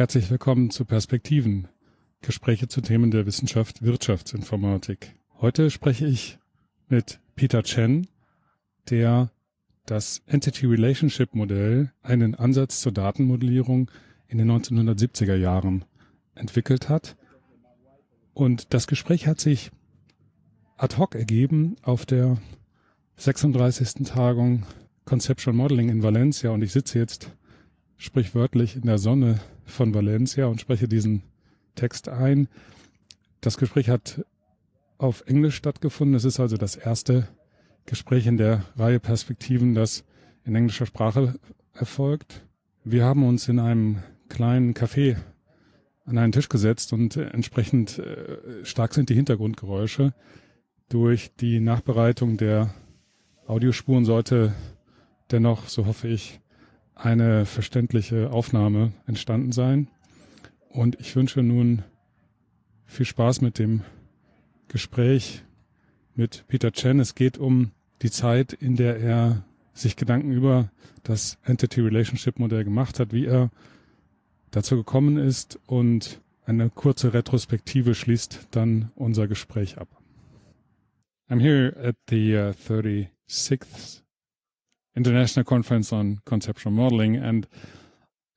Herzlich willkommen zu Perspektiven, Gespräche zu Themen der Wissenschaft Wirtschaftsinformatik. Heute spreche ich mit Peter Chen, der das Entity Relationship Modell, einen Ansatz zur Datenmodellierung in den 1970er Jahren entwickelt hat. Und das Gespräch hat sich ad hoc ergeben auf der 36. Tagung Conceptual Modeling in Valencia und ich sitze jetzt sprichwörtlich in der Sonne von Valencia und spreche diesen Text ein. Das Gespräch hat auf Englisch stattgefunden. Es ist also das erste Gespräch in der Reihe Perspektiven, das in englischer Sprache erfolgt. Wir haben uns in einem kleinen Café an einen Tisch gesetzt und entsprechend äh, stark sind die Hintergrundgeräusche. Durch die Nachbereitung der Audiospuren sollte dennoch, so hoffe ich, eine verständliche Aufnahme entstanden sein. Und ich wünsche nun viel Spaß mit dem Gespräch mit Peter Chen. Es geht um die Zeit, in der er sich Gedanken über das Entity Relationship Modell gemacht hat, wie er dazu gekommen ist und eine kurze Retrospektive schließt dann unser Gespräch ab. I'm here at the uh, 36th International Conference on Conceptual Modeling and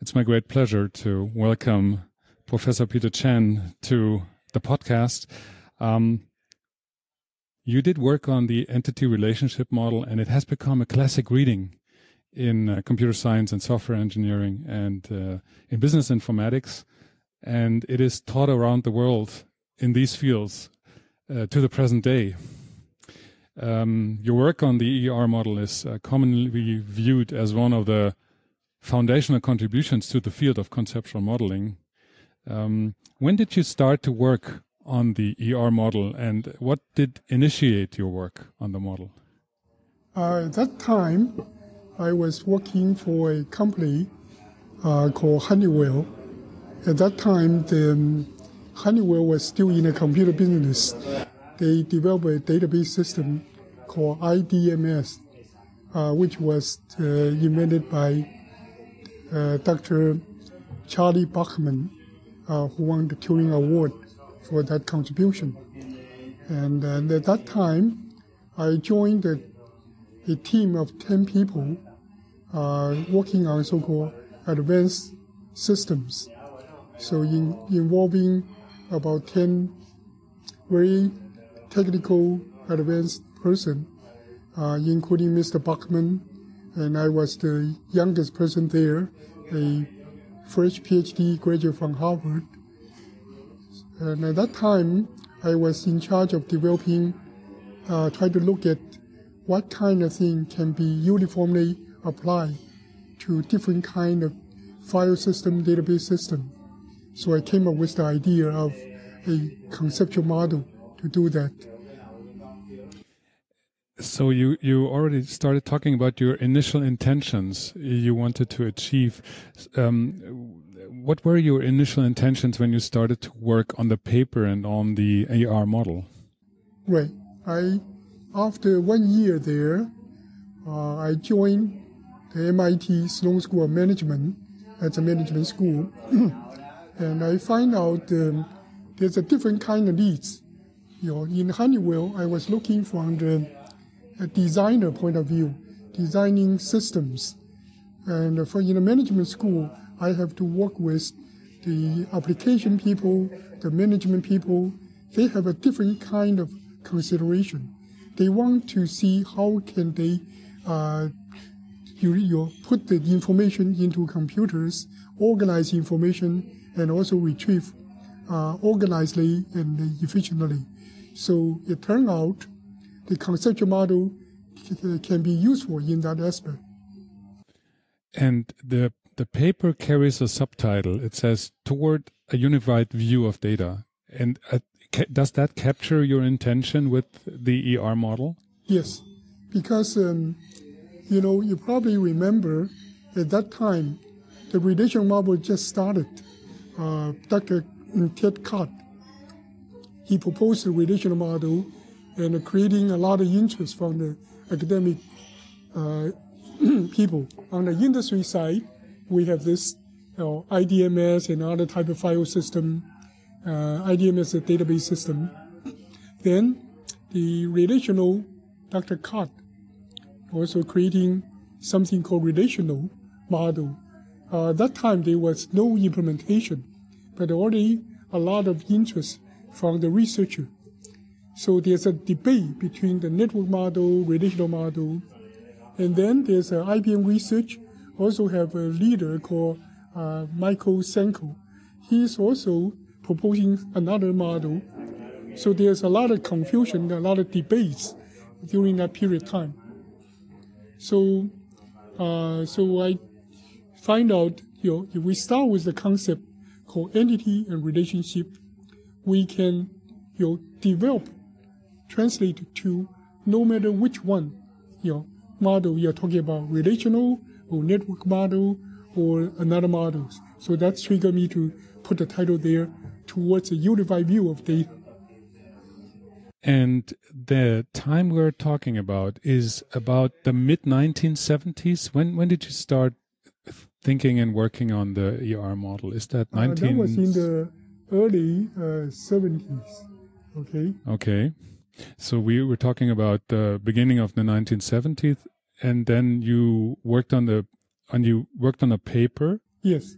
it's my great pleasure to welcome Professor Peter Chen to the podcast. Um, you did work on the entity relationship model, and it has become a classic reading in uh, computer science and software engineering and uh, in business informatics. And it is taught around the world in these fields uh, to the present day. Um, your work on the ER model is uh, commonly viewed as one of the foundational contributions to the field of conceptual modeling. Um, when did you start to work on the ER model and what did initiate your work on the model? Uh, at that time, I was working for a company uh, called Honeywell. At that time, the um, Honeywell was still in the computer business. They developed a database system called IDMS, uh, which was uh, invented by uh, Dr. Charlie Bachman, uh, who won the Turing Award for that contribution. And uh, at that time, I joined a, a team of 10 people uh, working on so-called advanced systems. So in, involving about 10 very technical advanced person, uh, including Mr. Bachman, and I was the youngest person there, a fresh PhD graduate from Harvard. And at that time, I was in charge of developing, uh, try to look at what kind of thing can be uniformly applied to different kind of file system, database system. So I came up with the idea of a conceptual model to do that. So you you already started talking about your initial intentions you wanted to achieve. Um, what were your initial intentions when you started to work on the paper and on the AR model? Right. I, after one year there, uh, I joined the MIT Sloan School of Management as a management school, and I find out um, there's a different kind of needs. You know, in Honeywell, I was looking from the designer point of view, designing systems, and for in the management school, I have to work with the application people, the management people. They have a different kind of consideration. They want to see how can they uh, you, you put the information into computers, organize information, and also retrieve uh, organizedly and efficiently. So it turned out the conceptual model can be useful in that aspect. And the the paper carries a subtitle. It says "Toward a Unified View of Data." And uh, does that capture your intention with the ER model? Yes, because um, you know you probably remember at that time the relational model just started. Uh, Dr. Ted Codd he proposed a relational model and creating a lot of interest from the academic uh, people. On the industry side, we have this you know, IDMS and other type of file system. Uh, IDMS is a database system. Then the relational Dr. Codd also creating something called relational model. Uh, that time there was no implementation, but already a lot of interest from the researcher. So there's a debate between the network model, relational model, and then there's a IBM research also have a leader called uh, Michael Senko. He's also proposing another model. So there's a lot of confusion, a lot of debates during that period of time. So, uh, so I find out, you know, if we start with the concept called entity and relationship, we can, you know, develop, translate to no matter which one, you know, model you're talking about, relational or network model or another models. So that's triggered me to put the title there towards a unified view of data. And the time we're talking about is about the mid 1970s. When when did you start thinking and working on the ER model? Is that 19? Uh, that was in the early uh, 70s. Okay. Okay. So we were talking about the beginning of the 1970s, and then you worked on the and you worked on a paper. Yes.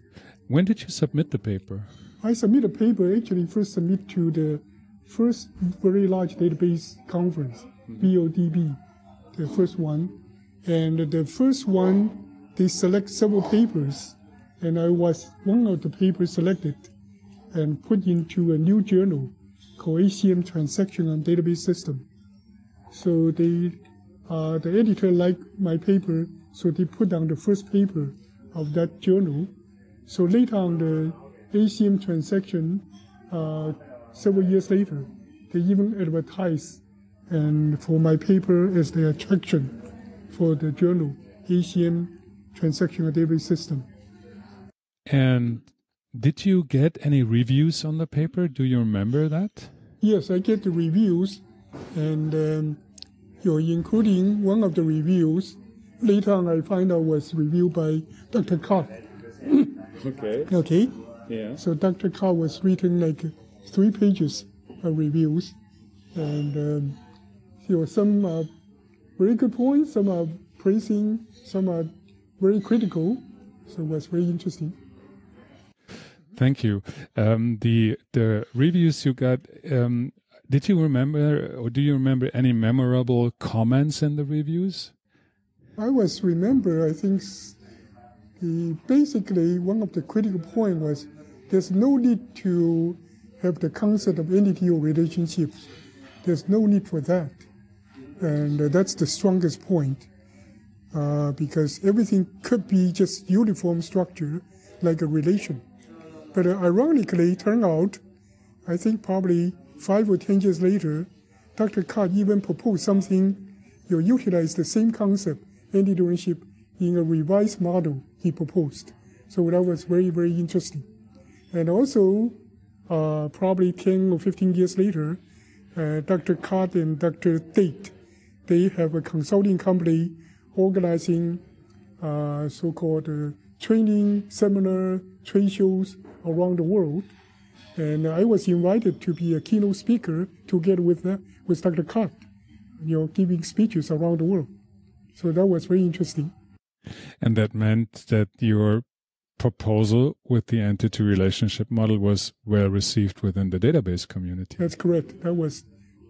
When did you submit the paper? I submit a paper actually first submit to the first very large database conference, VLDB, the first one. And the first one, they select several papers, and I was one of the papers selected and put into a new journal called ACM Transaction and Database System. So they, uh, the editor liked my paper, so they put down the first paper of that journal. So later on, the ACM transaction uh, several years later, they even advertise and for my paper as the attraction for the journal ACM Transactional Database System. And did you get any reviews on the paper? Do you remember that? Yes, I get the reviews, and um, you're including one of the reviews. Later on, I find out was reviewed by Dr. Carr. okay. Okay. Yeah. So Dr. Carr was written like three pages of reviews, and um, you know some are very good points, some are praising, some are very critical. So it was very interesting. Thank you. Um, the the reviews you got. Um, did you remember, or do you remember any memorable comments in the reviews? I was remember. I think the, basically one of the critical point was there's no need to have the concept of entity or relationships. There's no need for that. And uh, that's the strongest point. Uh, because everything could be just uniform structure, like a relation. But uh, ironically, turned out, I think probably five or ten years later, Dr. Codd even proposed something, you utilize the same concept, entity ownership, in a revised model he proposed. So that was very, very interesting. And also, uh, probably 10 or 15 years later, uh, Dr. Codd and Dr. Date, they have a consulting company organizing uh, so-called uh, training seminar, trade shows around the world. And I was invited to be a keynote speaker together with, uh, with Dr. Codd, you know, giving speeches around the world. So that was very interesting. And that meant that your proposal with the entity relationship model was well received within the database community. That's correct. That was,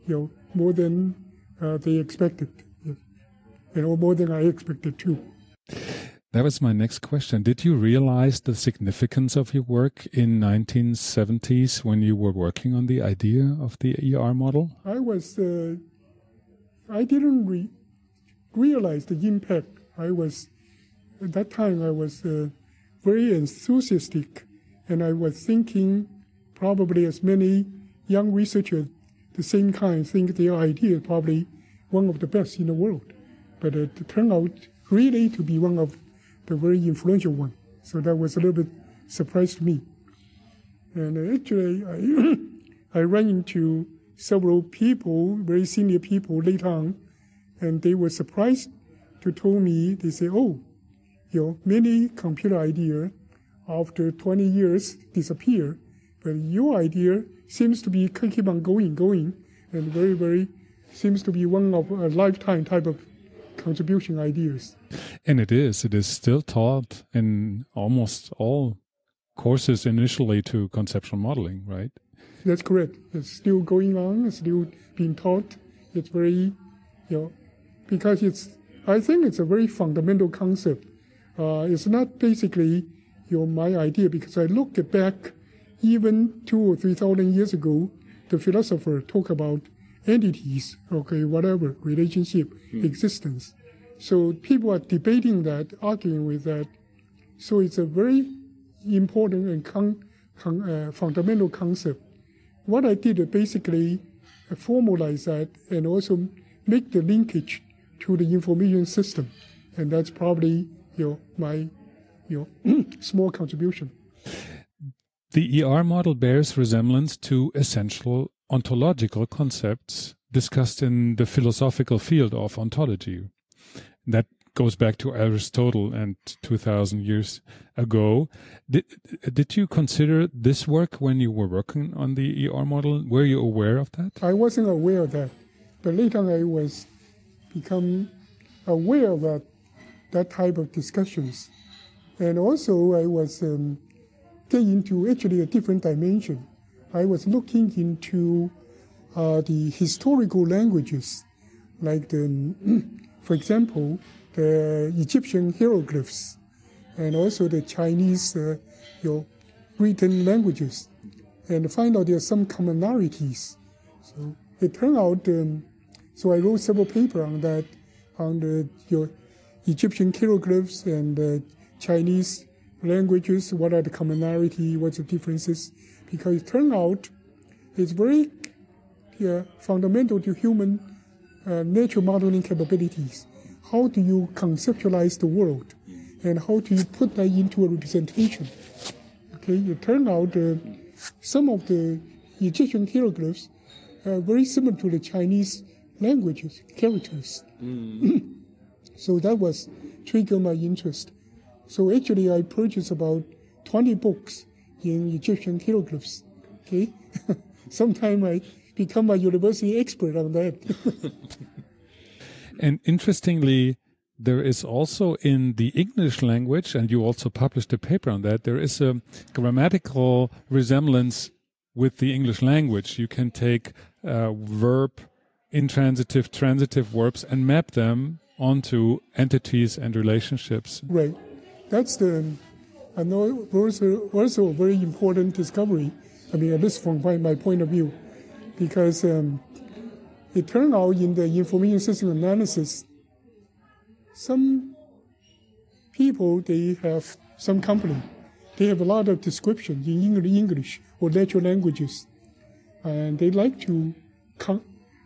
you know, more than uh, they expected, and more than I expected too. That was my next question. Did you realize the significance of your work in 1970s when you were working on the idea of the ER model? I was, uh, I didn't re- realize the impact. I was, at that time, I was uh, very enthusiastic, and I was thinking, probably as many young researchers, the same kind, think their idea is probably one of the best in the world. But it turned out really to be one of the very influential one. So that was a little bit surprise to me. And uh, actually, I, I ran into several people, very senior people later on, and they were surprised to tell me, they say, oh, you know, many computer idea after 20 years disappear. But your idea seems to be keep on going, going, and very, very seems to be one of a lifetime type of contribution ideas. And it is. It is still taught in almost all courses initially to conceptual modeling, right? That's correct. It's still going on. It's still being taught. It's very, you know, because it's. I think it's a very fundamental concept. Uh, it's not basically, you know, my idea because I look back, even two or three thousand years ago, the philosopher talk about entities, okay, whatever relationship, mm. existence. So people are debating that, arguing with that. So it's a very important and con, con, uh, fundamental concept. What I did basically uh, formalize that and also make the linkage to the information system, and that's probably you know, my you know, small contribution. The ER model bears resemblance to essential ontological concepts discussed in the philosophical field of ontology. That goes back to Aristotle and 2000 years ago. Did, did you consider this work when you were working on the ER model? Were you aware of that? I wasn't aware of that, but later I was become aware of that, that type of discussions. And also I was um, getting into actually a different dimension. I was looking into uh, the historical languages, like the, for example, the Egyptian hieroglyphs, and also the Chinese, uh, your written languages, and find out there are some commonalities. So it turned out, um, so I wrote several papers on that, on the Egyptian hieroglyphs and uh, Chinese languages. What are the commonality? What's the differences? Because it turned out it's very yeah, fundamental to human uh, natural modeling capabilities how do you conceptualize the world and how do you put that into a representation? Okay, it turned out uh, some of the Egyptian hieroglyphs are very similar to the Chinese languages, characters. Mm. so that was triggered my interest. So actually, I purchased about 20 books in Egyptian hieroglyphs. Okay, sometime I become a university expert on that. And interestingly, there is also in the English language, and you also published a paper on that, there is a grammatical resemblance with the English language. You can take uh, verb, intransitive, transitive verbs and map them onto entities and relationships. Right. That's the, Know, also, a very important discovery. I mean, at least from my, my point of view, because um, it turned out in the information system analysis, some people, they have some company, they have a lot of description in English or natural languages. And they like to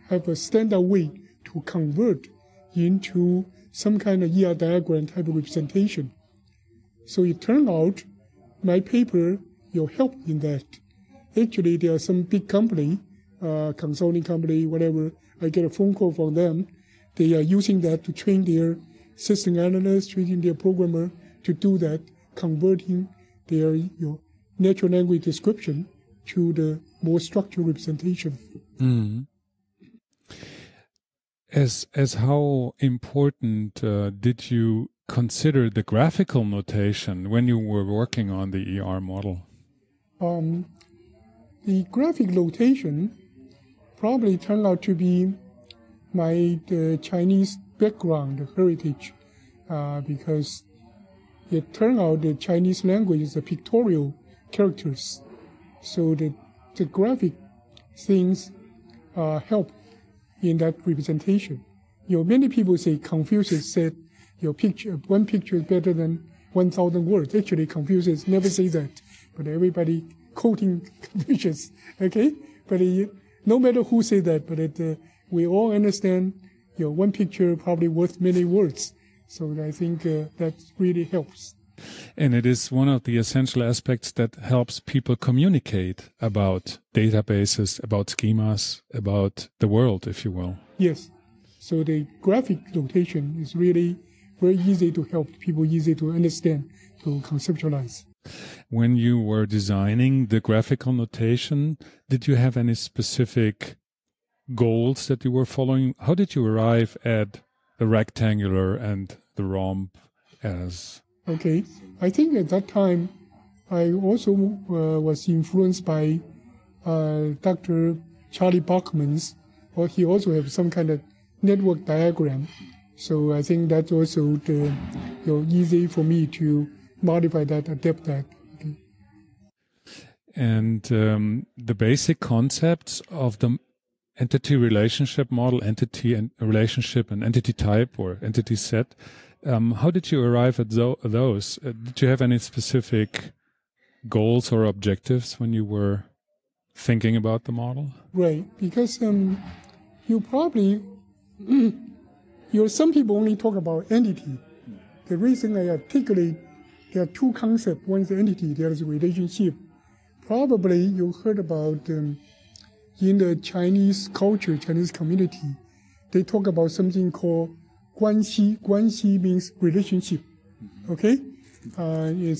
have a standard way to convert into some kind of ER diagram type of representation. So it turned out my paper will help in that. Actually, there are some big company uh, consulting company, whatever, I get a phone call from them. They are using that to train their system analysts, training their programmer to do that, converting their you know, natural language description to the more structured representation. Mm. As as how important uh, did you consider the graphical notation when you were working on the ER model? Um, the graphic notation probably turned out to be my Chinese background heritage uh, because it turned out the Chinese language is a pictorial characters. So the, the graphic things uh, help in that representation. You know, many people say Confucius said your picture, one picture is better than 1,000 words. Actually, Confucius never say that, but everybody quoting Confucius, okay? But it, no matter who say that, but it, uh, we all understand, you know, one picture probably worth many words. So I think uh, that really helps. And it is one of the essential aspects that helps people communicate about databases, about schemas, about the world, if you will. Yes. So the graphic notation is really very easy to help people, easy to understand, to conceptualize. When you were designing the graphical notation, did you have any specific goals that you were following? How did you arrive at the rectangular and the rhomb as? Okay, I think at that time, I also uh, was influenced by uh, Dr. Charlie Bachman's, or he also have some kind of network diagram. So I think that's also the, you know, easy for me to modify that, adapt that. Okay. And um, the basic concepts of the entity relationship model, entity and relationship and entity type or entity set, um, how did you arrive at those? Uh, did you have any specific goals or objectives when you were thinking about the model? Right, because um, you probably, You know, some people only talk about entity. The reason I articulate there are two concepts. One is entity, the other is relationship. Probably you heard about um, in the Chinese culture, Chinese community, they talk about something called guanxi. Guanxi means relationship. Okay, uh, it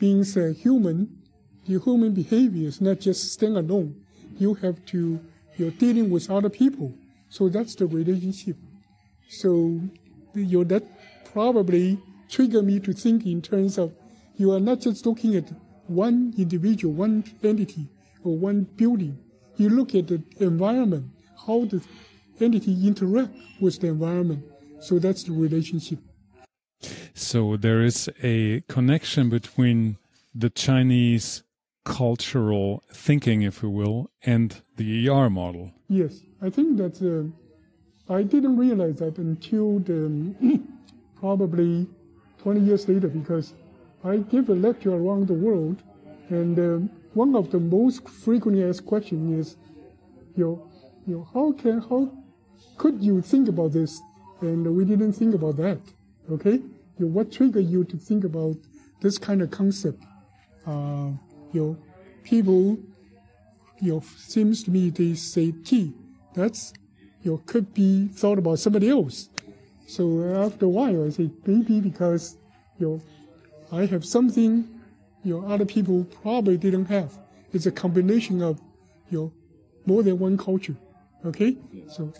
means uh, human. The human behavior is not just staying alone. You have to you're dealing with other people. So that's the relationship. So that probably triggered me to think in terms of you are not just looking at one individual, one entity, or one building. You look at the environment, how the entity interact with the environment. So that's the relationship. So there is a connection between the Chinese cultural thinking, if you will, and the ER model. Yes, I think that uh, I didn't realize that until the, probably 20 years later because I give a lecture around the world, and um, one of the most frequently asked questions is, you know, you know, how can how could you think about this and we didn't think about that. Okay, you know, what triggered you to think about this kind of concept? Uh, you know, people, you know, seems to me they say T. That's you know could be thought about somebody else. So after a while, I say maybe because you know I have something you know other people probably didn't have. It's a combination of you know more than one culture. Okay, so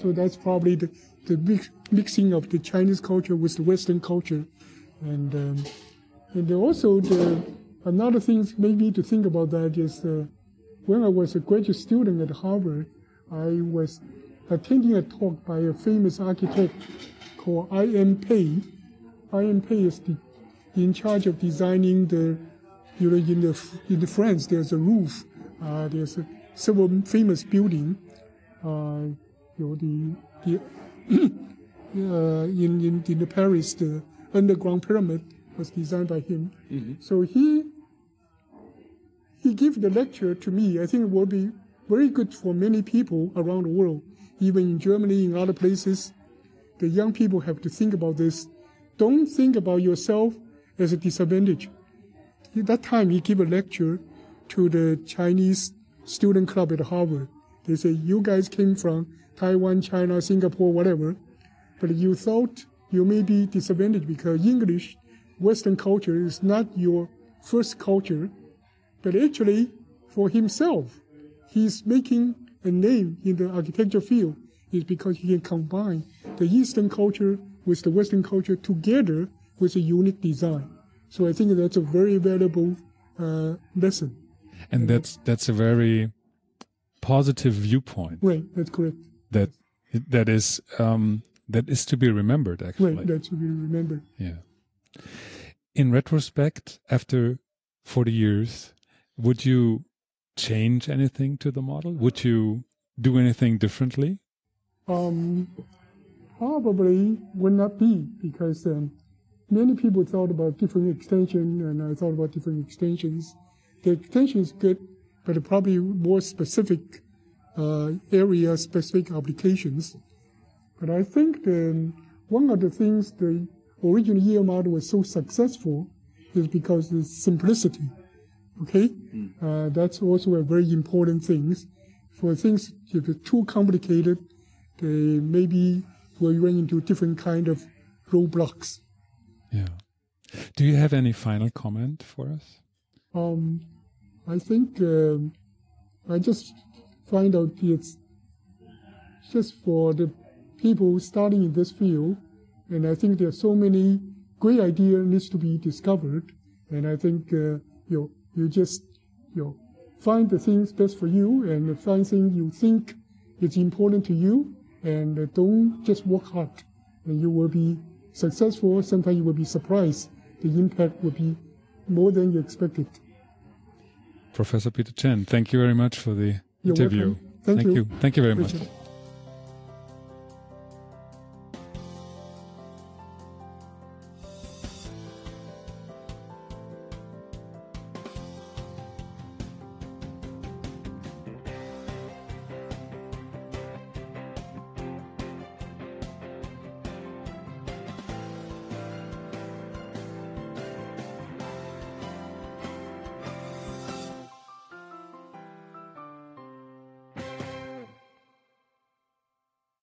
so that's probably the, the mix, mixing of the Chinese culture with the Western culture. And, um, and also the, another thing maybe to think about that is uh, when I was a graduate student at Harvard, I was attending a talk by a famous architect called I.M. Pei. I.M. Pei is the, in charge of designing the, you know, in the, in the France, there's a Louvre, uh, there's a, several famous building. Uh, you know, the, the uh, in, in, in the Paris, the underground pyramid was designed by him. Mm-hmm. So he he gave the lecture to me. I think it will be very good for many people around the world, even in Germany, in other places. The young people have to think about this. Don't think about yourself as a disadvantage. At that time, he gave a lecture to the Chinese student club at Harvard. They say, you guys came from Taiwan, China, Singapore, whatever, but you thought you may be disadvantaged because English, Western culture is not your first culture, but actually for himself, he's making a name in the architecture field is because he can combine the Eastern culture with the Western culture together with a unique design. So I think that's a very valuable uh, lesson. And that's that's a very positive viewpoint. Right, that's correct that that is um, that is to be remembered. Actually, right, that's to be remembered. Yeah. In retrospect, after forty years, would you change anything to the model? Would you do anything differently? Um, probably would not be because um, many people thought about different extension, and I thought about different extensions. The extension is good, but probably more specific uh, area specific applications. But I think the, one of the things the original EL model was so successful is because of the simplicity. Okay? Mm. Uh, that's also a very important thing. For things, if they're too complicated, they maybe will run into different kind of roadblocks. Yeah. Do you have any final comment for us? Um, I think um, I just find out it's just for the people starting in this field, and I think there are so many great ideas needs to be discovered, and I think uh, you you just you know, find the things best for you and find things you think is important to you, and don't just work hard, and you will be successful. Sometimes you will be surprised. The impact will be more than you expected. Professor Peter Chen, thank you very much for the You're interview. welcome. Thank, you. Thank you very much. Richard.